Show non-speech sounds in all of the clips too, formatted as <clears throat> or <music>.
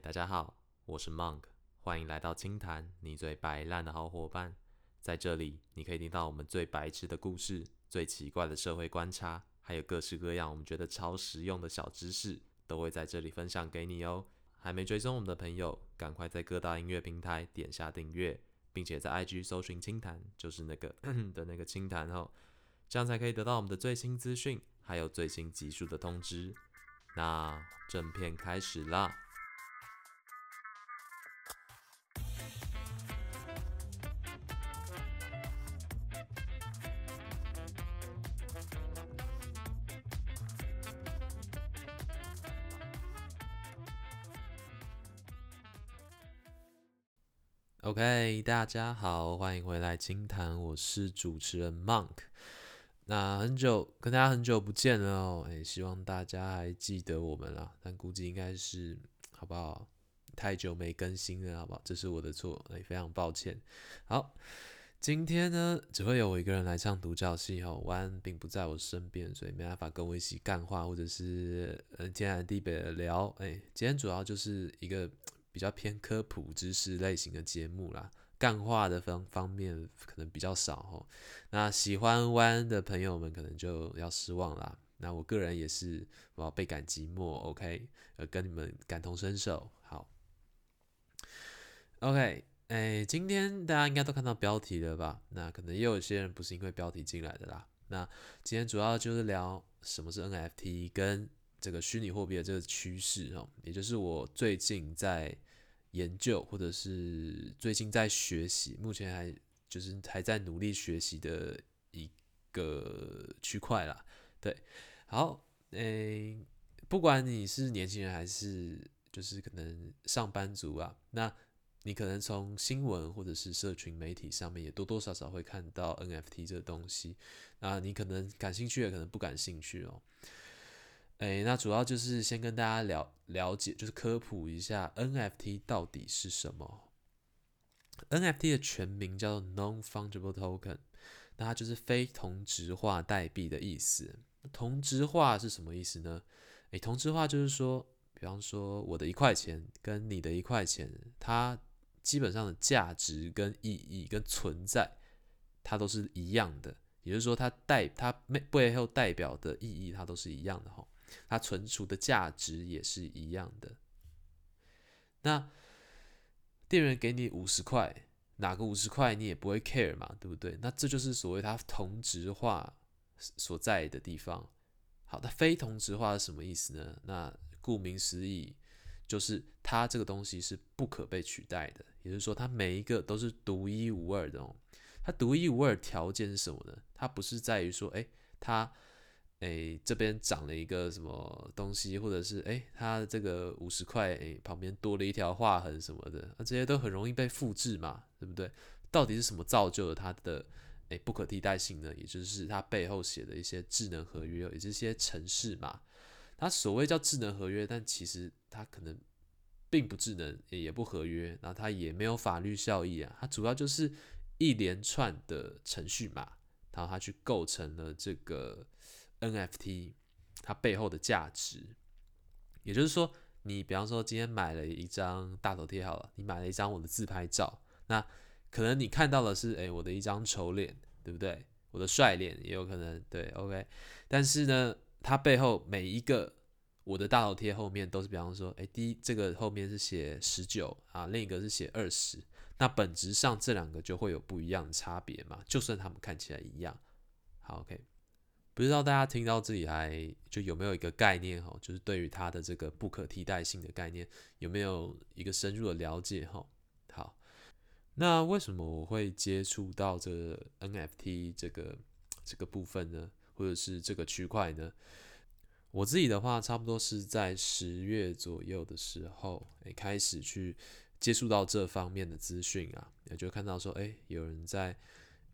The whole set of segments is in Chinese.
大家好，我是 Monk，欢迎来到清谈，你最白烂的好伙伴。在这里，你可以听到我们最白痴的故事、最奇怪的社会观察，还有各式各样我们觉得超实用的小知识，都会在这里分享给你哦。还没追踪我们的朋友，赶快在各大音乐平台点下订阅，并且在 IG 搜寻清谈，就是那个 <clears throat> 的那个清谈哦，这样才可以得到我们的最新资讯，还有最新集数的通知。那正片开始啦！OK，大家好，欢迎回来清谈，我是主持人 Monk。那很久跟大家很久不见了哦，哎，希望大家还记得我们啦，但估计应该是好不好？太久没更新了，好不好？这是我的错，哎，非常抱歉。好，今天呢，只会有我一个人来唱独角戏哦，安并不在我身边，所以没办法跟我一起干话，或者是嗯天南地北的聊。哎，今天主要就是一个。比较偏科普知识类型的节目啦，干话的方方面可能比较少吼。那喜欢弯的朋友们可能就要失望啦。那我个人也是，我要倍感寂寞。OK，呃，跟你们感同身受。好，OK，哎，今天大家应该都看到标题了吧？那可能也有些人不是因为标题进来的啦。那今天主要就是聊什么是 NFT 跟。这个虚拟货币的这个趋势哦，也就是我最近在研究，或者是最近在学习，目前还就是还在努力学习的一个区块啦。对，好，诶，不管你是年轻人还是就是可能上班族啊，那你可能从新闻或者是社群媒体上面也多多少少会看到 NFT 这个东西，那你可能感兴趣，也可能不感兴趣哦。哎，那主要就是先跟大家了了解，就是科普一下 NFT 到底是什么。NFT 的全名叫做 Non-Fungible Token，那它就是非同质化代币的意思。同质化是什么意思呢？哎，同质化就是说，比方说我的一块钱跟你的一块钱，它基本上的价值跟意义跟存在，它都是一样的。也就是说，它代它背背后代表的意义，它都是一样的哈。它存储的价值也是一样的。那店员给你五十块，哪个五十块你也不会 care 嘛，对不对？那这就是所谓它同质化所在的地方。好，那非同质化是什么意思呢？那顾名思义，就是它这个东西是不可被取代的，也就是说，它每一个都是独一无二的哦。它独一无二条件是什么呢？它不是在于说，哎，它。哎，这边长了一个什么东西，或者是哎，它这个五十块哎旁边多了一条划痕什么的，那这些都很容易被复制嘛，对不对？到底是什么造就了它的哎不可替代性呢？也就是它背后写的一些智能合约，也是些程式嘛。它所谓叫智能合约，但其实它可能并不智能，也不合约，然后它也没有法律效益啊。它主要就是一连串的程序码，然后它去构成了这个。NFT 它背后的价值，也就是说，你比方说今天买了一张大头贴好了，你买了一张我的自拍照，那可能你看到的是诶我的一张丑脸，对不对？我的帅脸也有可能对，OK。但是呢，它背后每一个我的大头贴后面都是，比方说，诶，第一这个后面是写十九啊，另一个是写二十，那本质上这两个就会有不一样的差别嘛，就算他们看起来一样，好，OK。不知道大家听到这里还就有没有一个概念哈，就是对于它的这个不可替代性的概念有没有一个深入的了解哈？好，那为什么我会接触到这个 NFT 这个这个部分呢？或者是这个区块呢？我自己的话，差不多是在十月左右的时候，诶，开始去接触到这方面的资讯啊，也就看到说，诶，有人在。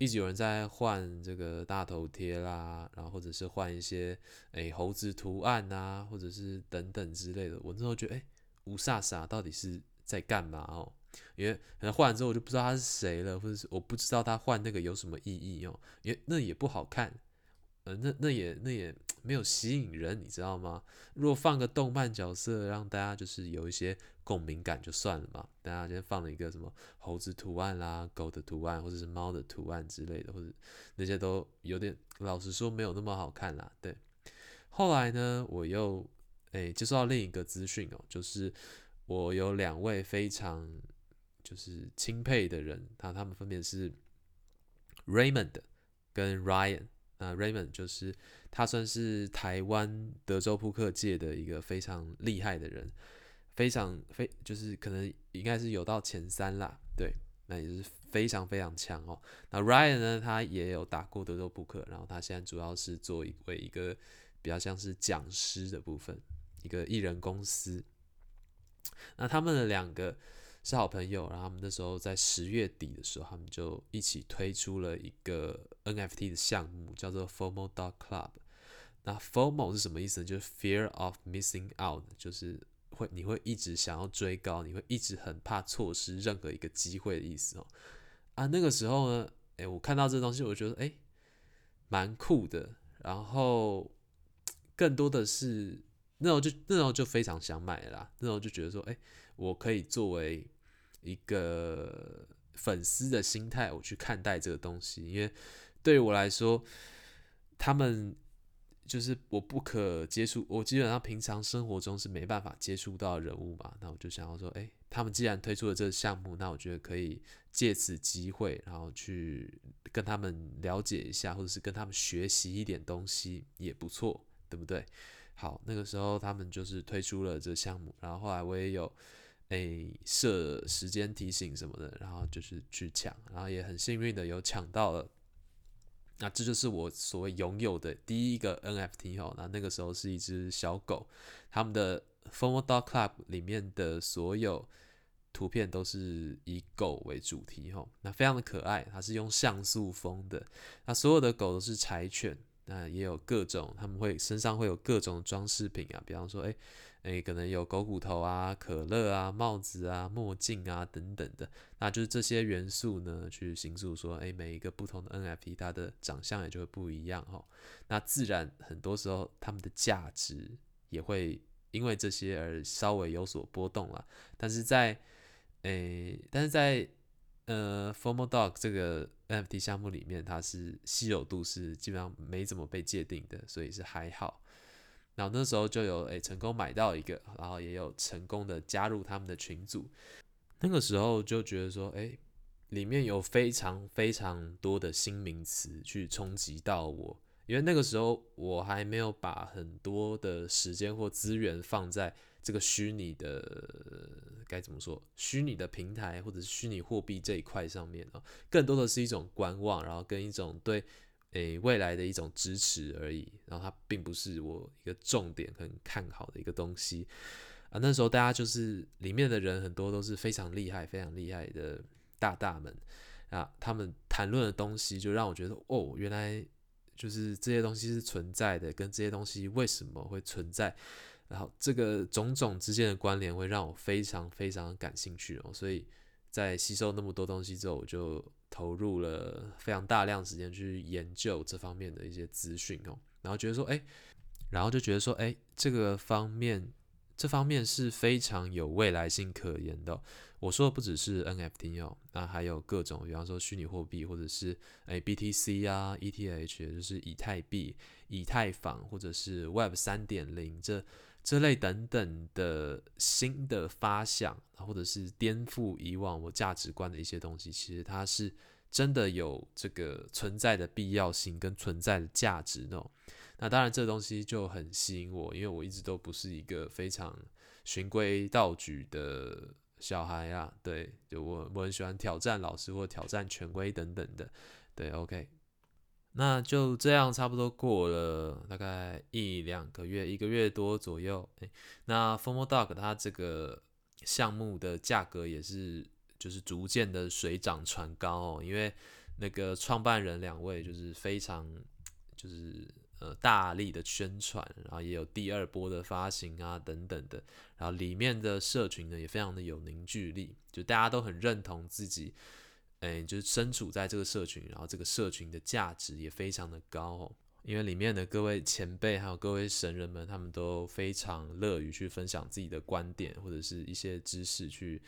一直有人在换这个大头贴啦，然后或者是换一些诶猴子图案呐，或者是等等之类的。我那时候觉得，诶，吴飒飒到底是在干嘛哦？因为可能换完之后我就不知道他是谁了，或者是我不知道他换那个有什么意义哦，因为那也不好看，呃，那那也那也没有吸引人，你知道吗？如果放个动漫角色，让大家就是有一些共鸣感就算了嘛。大家今天放了一个什么猴子图案啦、狗的图案或者是猫的图案之类的，或者那些都有点，老实说没有那么好看啦。对，后来呢，我又诶接收到另一个资讯哦，就是我有两位非常就是钦佩的人，他他们分别是 Raymond 跟 Ryan。那 Raymond 就是他算是台湾德州扑克界的一个非常厉害的人，非常非就是可能应该是有到前三啦，对，那也是非常非常强哦。那 Ryan 呢，他也有打过德州扑克，然后他现在主要是做一位一个比较像是讲师的部分，一个艺人公司。那他们的两个。是好朋友，然后他们那时候在十月底的时候，他们就一起推出了一个 NFT 的项目，叫做 FOMO Dog Club。那 FOMO 是什么意思呢？就是 Fear of Missing Out，就是会你会一直想要追高，你会一直很怕错失任何一个机会的意思哦。啊，那个时候呢，诶，我看到这东西，我觉得诶，蛮酷的。然后更多的是那时候就那时候就非常想买啦，那时候就觉得说，诶。我可以作为一个粉丝的心态，我去看待这个东西，因为对于我来说，他们就是我不可接触，我基本上平常生活中是没办法接触到人物嘛。那我就想要说，哎，他们既然推出了这个项目，那我觉得可以借此机会，然后去跟他们了解一下，或者是跟他们学习一点东西，也不错，对不对？好，那个时候他们就是推出了这个项目，然后后来我也有。诶，设时间提醒什么的，然后就是去抢，然后也很幸运的有抢到了。那这就是我所谓拥有的第一个 NFT 哦。那那个时候是一只小狗，他们的 Formal Dog Club 里面的所有图片都是以狗为主题哦。那非常的可爱，它是用像素风的。那所有的狗都是柴犬，那也有各种，他们会身上会有各种装饰品啊，比方说，诶。诶，可能有狗骨头啊、可乐啊、帽子啊、墨镜啊等等的，那就是这些元素呢，去形塑说，诶，每一个不同的 NFT 它的长相也就会不一样哈。那自然很多时候它们的价值也会因为这些而稍微有所波动了。但是在诶，但是在呃，Formal Dog 这个 NFT 项目里面，它是稀有度是基本上没怎么被界定的，所以是还好。然后那时候就有诶成功买到一个，然后也有成功的加入他们的群组。那个时候就觉得说，诶，里面有非常非常多的新名词去冲击到我，因为那个时候我还没有把很多的时间或资源放在这个虚拟的该怎么说，虚拟的平台或者是虚拟货币这一块上面啊，更多的是一种观望，然后跟一种对。诶，未来的一种支持而已，然后它并不是我一个重点很看好的一个东西啊。那时候大家就是里面的人很多都是非常厉害、非常厉害的大大们啊，他们谈论的东西就让我觉得哦，原来就是这些东西是存在的，跟这些东西为什么会存在，然后这个种种之间的关联会让我非常非常感兴趣哦。所以在吸收那么多东西之后，我就。投入了非常大量时间去研究这方面的一些资讯哦，然后觉得说，哎，然后就觉得说，哎，这个方面，这方面是非常有未来性可言的。我说的不只是 NFT 哦，那还有各种，比方说虚拟货币，或者是哎 BTC 啊、ETH，就是以太币、以太坊，或者是 Web 三点零这。这类等等的新的发想，或者是颠覆以往我价值观的一些东西，其实它是真的有这个存在的必要性跟存在的价值呢。那当然，这东西就很吸引我，因为我一直都不是一个非常循规蹈矩的小孩啊。对，就我我很喜欢挑战老师或挑战权威等等的。对，OK。那就这样，差不多过了大概一两个月，一个月多左右。诶，那 Formal Dog 它这个项目的价格也是就是逐渐的水涨船高哦，因为那个创办人两位就是非常就是呃大力的宣传，然后也有第二波的发行啊等等的，然后里面的社群呢也非常的有凝聚力，就大家都很认同自己。哎，就是身处在这个社群，然后这个社群的价值也非常的高。因为里面的各位前辈还有各位神人们，他们都非常乐于去分享自己的观点或者是一些知识，去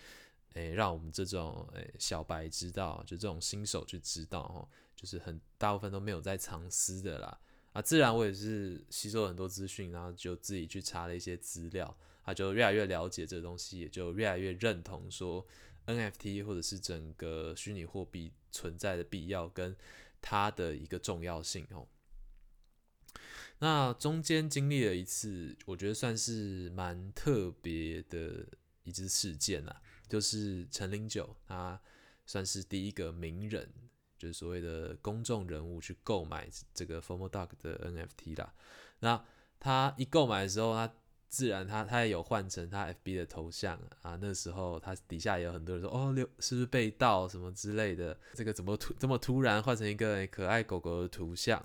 诶让我们这种诶小白知道，就这种新手去知道哦，就是很大部分都没有在藏私的啦。啊，自然我也是吸收很多资讯，然后就自己去查了一些资料，他就越来越了解这个东西，也就越来越认同说 NFT 或者是整个虚拟货币存在的必要跟它的一个重要性哦。那中间经历了一次，我觉得算是蛮特别的一次事件啦，就是陈零九，他算是第一个名人，就是所谓的公众人物去购买这个 Formal Dog 的 NFT 啦。那他一购买的时候，他自然他他也有换成他 FB 的头像啊。那时候他底下也有很多人说，哦，六是不是被盗什么之类的？这个怎么突这么突然换成一个可爱狗狗的图像？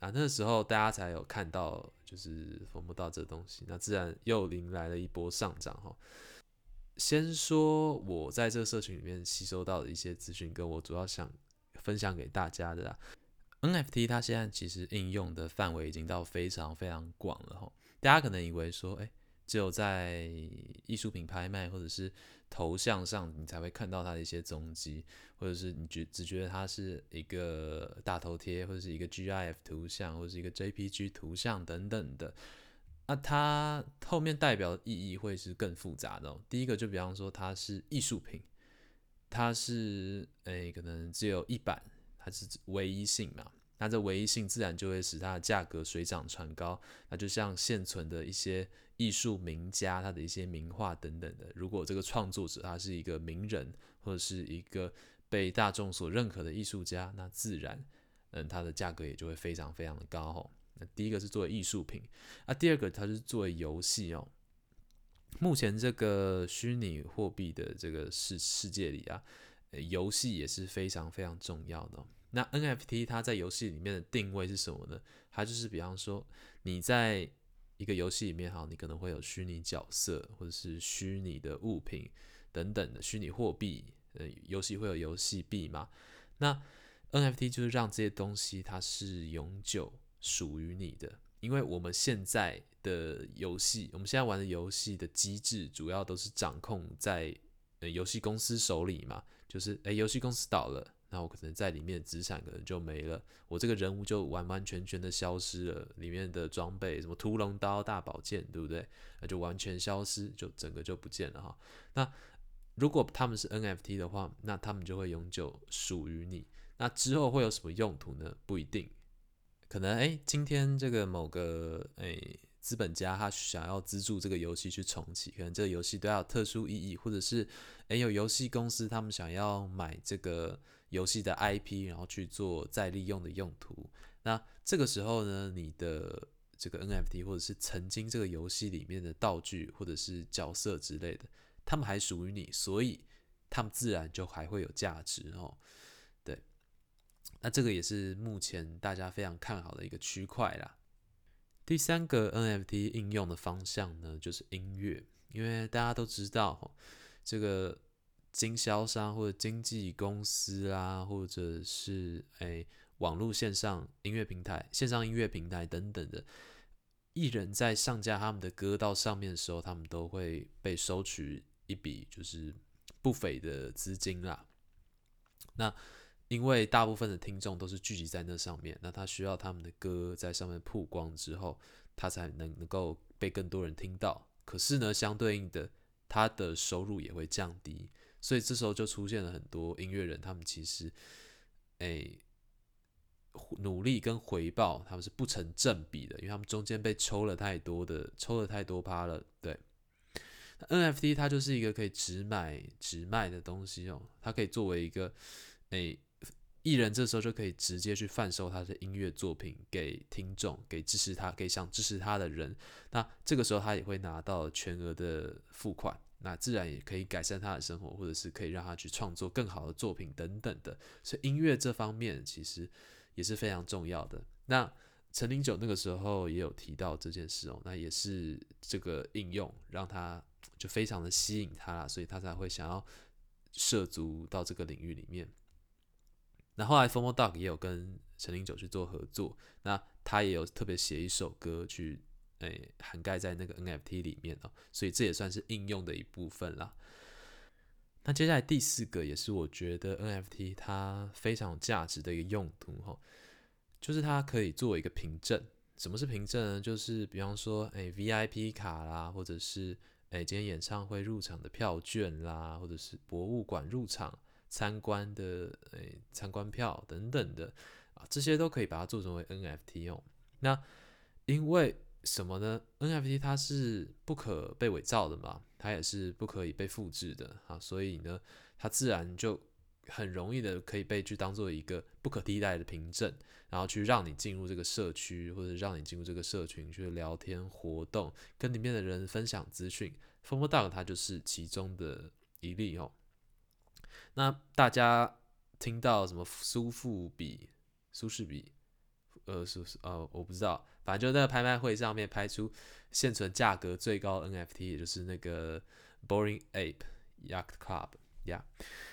啊，那时候大家才有看到，就是风不到这东西，那自然又迎来了一波上涨哈。先说我在这个社群里面吸收到的一些资讯，跟我主要想分享给大家的啦。NFT 它现在其实应用的范围已经到非常非常广了哈。大家可能以为说，哎，只有在艺术品拍卖或者是头像上，你才会看到它的一些踪迹。或者是你觉只觉得它是一个大头贴，或者是一个 GIF 图像，或者是一个 JPG 图像等等的，那它后面代表的意义会是更复杂的。哦第一个就比方说它是艺术品，它是诶可能只有一版，它是唯一性嘛，那这唯一性自然就会使它的价格水涨船高。那就像现存的一些艺术名家，他的一些名画等等的，如果这个创作者他是一个名人，或者是一个被大众所认可的艺术家，那自然，嗯，它的价格也就会非常非常的高哦。那第一个是作为艺术品，啊，第二个它是作为游戏哦。目前这个虚拟货币的这个世世界里啊，游戏也是非常非常重要的。那 NFT 它在游戏里面的定位是什么呢？它就是比方说你在一个游戏里面哈，你可能会有虚拟角色或者是虚拟的物品等等的虚拟货币。呃，游戏会有游戏币嘛？那 NFT 就是让这些东西它是永久属于你的，因为我们现在的游戏，我们现在玩的游戏的机制主要都是掌控在呃游戏公司手里嘛。就是诶，游戏公司倒了，那我可能在里面资产可能就没了，我这个人物就完完全全的消失了，里面的装备什么屠龙刀、大宝剑，对不对？那就完全消失，就整个就不见了哈。那如果他们是 NFT 的话，那他们就会永久属于你。那之后会有什么用途呢？不一定，可能诶，今天这个某个诶资本家他想要资助这个游戏去重启，可能这个游戏都要有特殊意义，或者是诶有游戏公司他们想要买这个游戏的 IP，然后去做再利用的用途。那这个时候呢，你的这个 NFT 或者是曾经这个游戏里面的道具或者是角色之类的。他们还属于你，所以他们自然就还会有价值哦。对，那这个也是目前大家非常看好的一个区块啦。第三个 NFT 应用的方向呢，就是音乐，因为大家都知道，这个经销商或者经纪公司啦，或者是诶网络线上音乐平台、线上音乐平台等等的。艺人在上架他们的歌到上面的时候，他们都会被收取。一笔就是不菲的资金啦。那因为大部分的听众都是聚集在那上面，那他需要他们的歌在上面曝光之后，他才能能够被更多人听到。可是呢，相对应的，他的收入也会降低。所以这时候就出现了很多音乐人，他们其实，诶，努力跟回报他们是不成正比的，因为他们中间被抽了太多的，抽了太多趴了，对。NFT 它就是一个可以直买直卖的东西哦，它可以作为一个诶艺人，这时候就可以直接去贩售他的音乐作品给听众，给支持他，给想支持他的人。那这个时候他也会拿到全额的付款，那自然也可以改善他的生活，或者是可以让他去创作更好的作品等等的。所以音乐这方面其实也是非常重要的。那陈零九那个时候也有提到这件事哦，那也是这个应用让他。就非常的吸引他啦，所以他才会想要涉足到这个领域里面。那后来 Formal Dog 也有跟陈零九去做合作，那他也有特别写一首歌去诶涵盖在那个 NFT 里面哦，所以这也算是应用的一部分啦。那接下来第四个也是我觉得 NFT 它非常有价值的一个用途哈，就是它可以作为一个凭证。什么是凭证呢？就是比方说，哎，VIP 卡啦，或者是哎今天演唱会入场的票券啦，或者是博物馆入场参观的哎参观票等等的啊，这些都可以把它做成为 NFT 哦。那因为什么呢？NFT 它是不可被伪造的嘛，它也是不可以被复制的啊，所以呢，它自然就很容易的可以被去当做一个不可替代的凭证，然后去让你进入这个社区，或者让你进入这个社群去聊天活动，跟里面的人分享资讯。f o m o Dog 它就是其中的一例哦。那大家听到什么苏富比、苏士比？呃，苏？呃，我不知道。反正就在拍卖会上面拍出现存价格最高 NFT，也就是那个 Boring Ape Yacht Club，呀，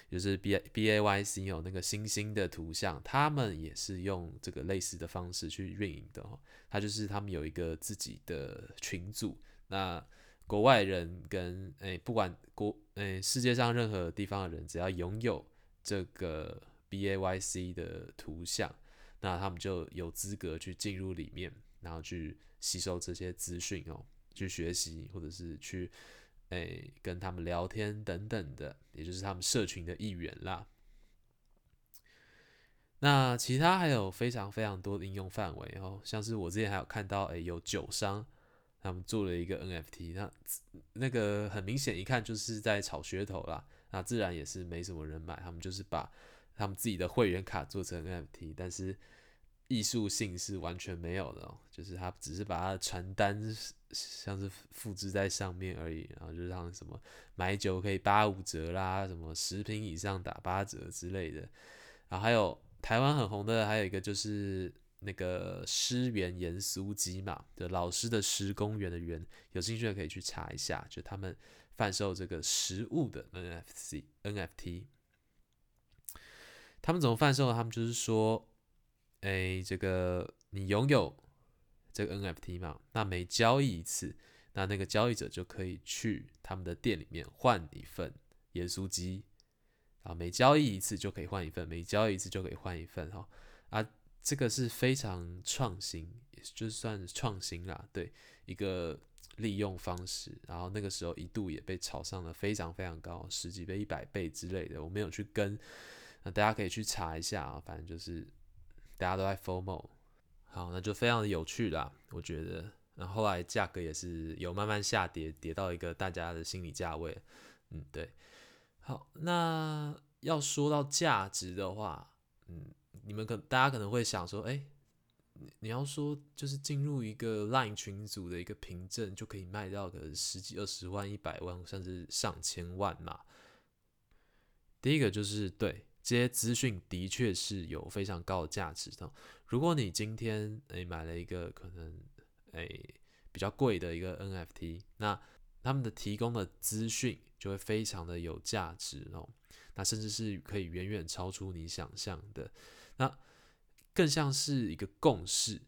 就是 B B A Y C 有那个星星的图像，他们也是用这个类似的方式去运营的哦。他就是他们有一个自己的群组，那国外人跟诶，不管国诶世界上任何地方的人，只要拥有这个 B A Y C 的图像。那他们就有资格去进入里面，然后去吸收这些资讯哦，去学习或者是去诶跟他们聊天等等的，也就是他们社群的一员啦。那其他还有非常非常多的应用范围哦，像是我之前还有看到诶有酒商他们做了一个 NFT，那那个很明显一看就是在炒噱头啦，那自然也是没什么人买，他们就是把。他们自己的会员卡做成 NFT，但是艺术性是完全没有的，就是他只是把他的传单像是复制在上面而已，然后就是让什么买酒可以八五折啦，什么十瓶以上打八折之类的。然后还有台湾很红的，还有一个就是那个诗园盐酥鸡嘛，就老师的诗，公园的园，有兴趣的可以去查一下，就他们贩售这个食物的 NFC NFT。他们怎么贩售？他们就是说，哎，这个你拥有这个 NFT 嘛？那每交易一次，那那个交易者就可以去他们的店里面换一份盐酥鸡啊。每交易一次就可以换一份，每交易一次就可以换一份哈。啊，这个是非常创新，也就算创新啦，对一个利用方式。然后那个时候一度也被炒上了非常非常高，十几倍、一百倍之类的。我没有去跟。那大家可以去查一下啊，反正就是大家都在 FOMO，好，那就非常的有趣啦，我觉得。那后来价格也是有慢慢下跌，跌到一个大家的心理价位。嗯，对。好，那要说到价值的话，嗯，你们可大家可能会想说，哎，你要说就是进入一个 LINE 群组的一个凭证，就可以卖到个十几二十万、一百万，甚至上千万嘛？第一个就是对。这些资讯的确是有非常高的价值的。如果你今天诶买了一个可能诶比较贵的一个 NFT，那他们的提供的资讯就会非常的有价值哦。那甚至是可以远远超出你想象的。那更像是一个共识，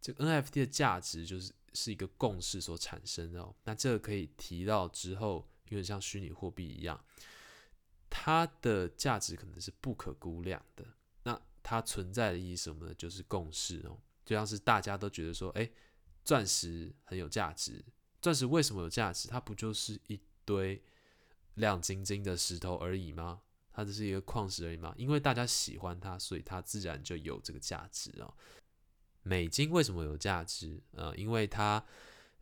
这个 NFT 的价值就是是一个共识所产生的哦。那这个可以提到之后，有点像虚拟货币一样。它的价值可能是不可估量的。那它存在的意义什么呢？就是共识哦，就像是大家都觉得说，哎，钻石很有价值。钻石为什么有价值？它不就是一堆亮晶晶的石头而已吗？它只是一个矿石而已嘛？因为大家喜欢它，所以它自然就有这个价值哦。美金为什么有价值？呃，因为它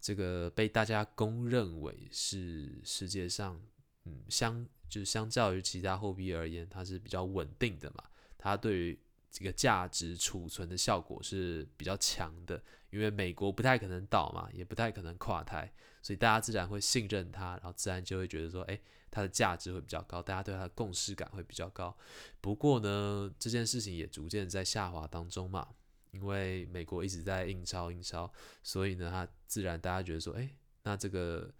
这个被大家公认为是世界上嗯相。就是相较于其他货币而言，它是比较稳定的嘛。它对于这个价值储存的效果是比较强的，因为美国不太可能倒嘛，也不太可能垮台，所以大家自然会信任它，然后自然就会觉得说，哎，它的价值会比较高，大家对它的共识感会比较高。不过呢，这件事情也逐渐在下滑当中嘛，因为美国一直在印钞印钞，所以呢，它自然大家觉得说，哎，那这个。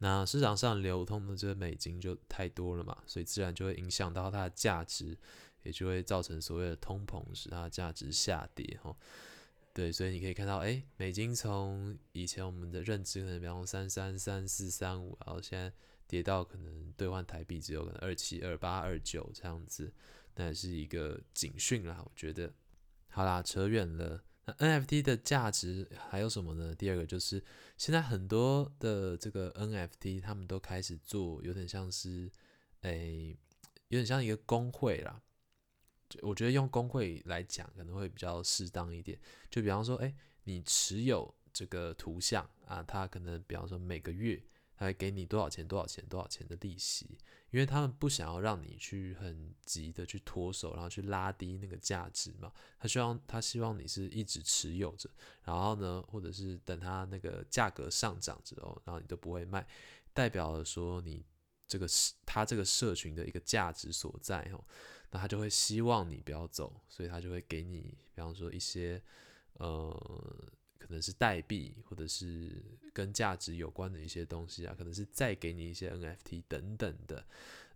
那市场上流通的这个美金就太多了嘛，所以自然就会影响到它的价值，也就会造成所谓的通膨，使它的价值下跌。哈，对，所以你可以看到，哎，美金从以前我们的认知可能比方三三三四三五，然后现在跌到可能兑换台币只有可能二七二八二九这样子，那也是一个警讯啦。我觉得，好啦，扯远了。那 NFT 的价值还有什么呢？第二个就是现在很多的这个 NFT，他们都开始做，有点像是，哎，有点像一个工会啦。我觉得用工会来讲可能会比较适当一点。就比方说，哎，你持有这个图像啊，它可能比方说每个月它会给你多少钱、多少钱、多少钱的利息，因为他们不想要让你去很急的去脱手，然后去拉低那个价值嘛。他希望他希望你是一直持有着，然后呢，或者是等它那个价格上涨之后，然后你都不会卖，代表了说你这个是他这个社群的一个价值所在哦。那他就会希望你不要走，所以他就会给你，比方说一些，呃，可能是代币，或者是跟价值有关的一些东西啊，可能是再给你一些 NFT 等等的，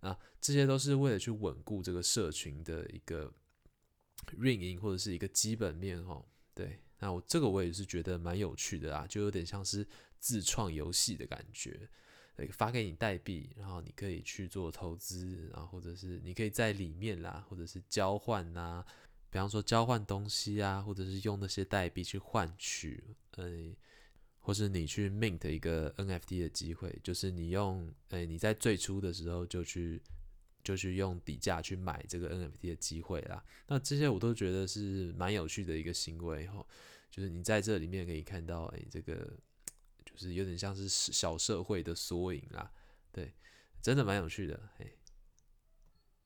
啊，这些都是为了去稳固这个社群的一个运营或者是一个基本面哦。对，那我这个我也是觉得蛮有趣的啊，就有点像是自创游戏的感觉。发给你代币，然后你可以去做投资，然后或者是你可以在里面啦，或者是交换呐，比方说交换东西啊，或者是用那些代币去换取，呃，或是你去 mint 一个 NFT 的机会，就是你用，呃，你在最初的时候就去就去用底价去买这个 NFT 的机会啦。那这些我都觉得是蛮有趣的一个行为哈，就是你在这里面可以看到，哎，这个。就是有点像是小社会的缩影啦，对，真的蛮有趣的。嘿，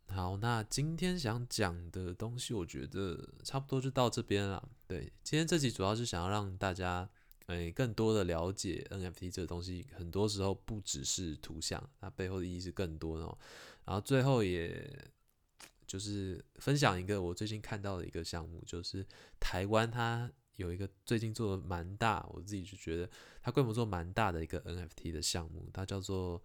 好，那今天想讲的东西，我觉得差不多就到这边了。对，今天这集主要是想要让大家，诶，更多的了解 NFT 这个东西，很多时候不只是图像，它背后的意义是更多的。然后最后也就是分享一个我最近看到的一个项目，就是台湾它。有一个最近做的蛮大，我自己就觉得它规模做蛮大的一个 NFT 的项目，它叫做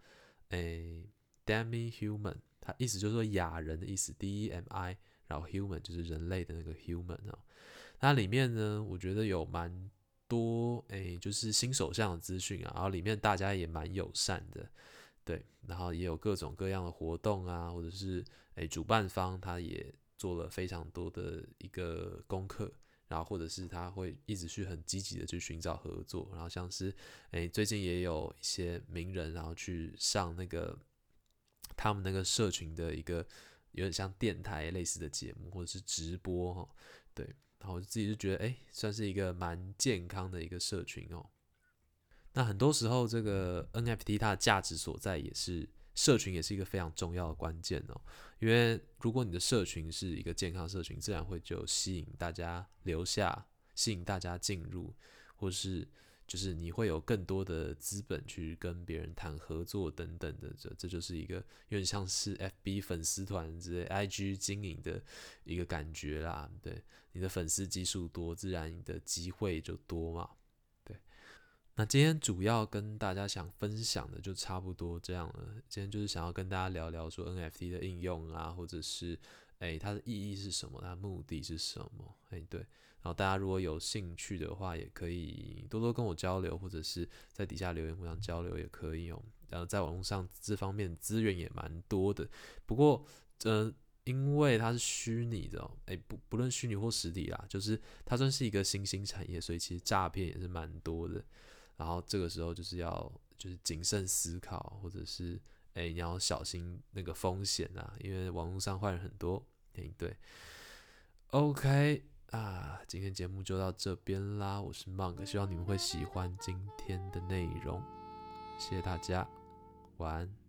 诶 Demi Human，它意思就是说雅人的意思，D E M I，然后 Human 就是人类的那个 Human 哦。它里面呢，我觉得有蛮多诶，就是新手项的资讯啊，然后里面大家也蛮友善的，对，然后也有各种各样的活动啊，或者是诶主办方他也做了非常多的一个功课。然后或者是他会一直去很积极的去寻找合作，然后像是诶最近也有一些名人，然后去上那个他们那个社群的一个有点像电台类似的节目或者是直播哈，对，然后我自己就觉得诶算是一个蛮健康的一个社群哦。那很多时候这个 NFT 它的价值所在也是。社群也是一个非常重要的关键哦，因为如果你的社群是一个健康社群，自然会就吸引大家留下，吸引大家进入，或是就是你会有更多的资本去跟别人谈合作等等的，这这就是一个有点像是 FB 粉丝团之类 IG 经营的一个感觉啦。对，你的粉丝基数多，自然你的机会就多嘛。那今天主要跟大家想分享的就差不多这样了。今天就是想要跟大家聊聊说 NFT 的应用啊，或者是诶它的意义是什么，它的目的是什么？诶对。然后大家如果有兴趣的话，也可以多多跟我交流，或者是在底下留言互相交流也可以哦。然后在网络上这方面资源也蛮多的。不过，呃，因为它是虚拟的哦，诶，不不论虚拟或实体啦，就是它算是一个新兴产业，所以其实诈骗也是蛮多的。然后这个时候就是要就是谨慎思考，或者是哎你要小心那个风险啊，因为网络上坏人很多。哎对，OK 啊，今天节目就到这边啦，我是 Monk，希望你们会喜欢今天的内容，谢谢大家，晚安。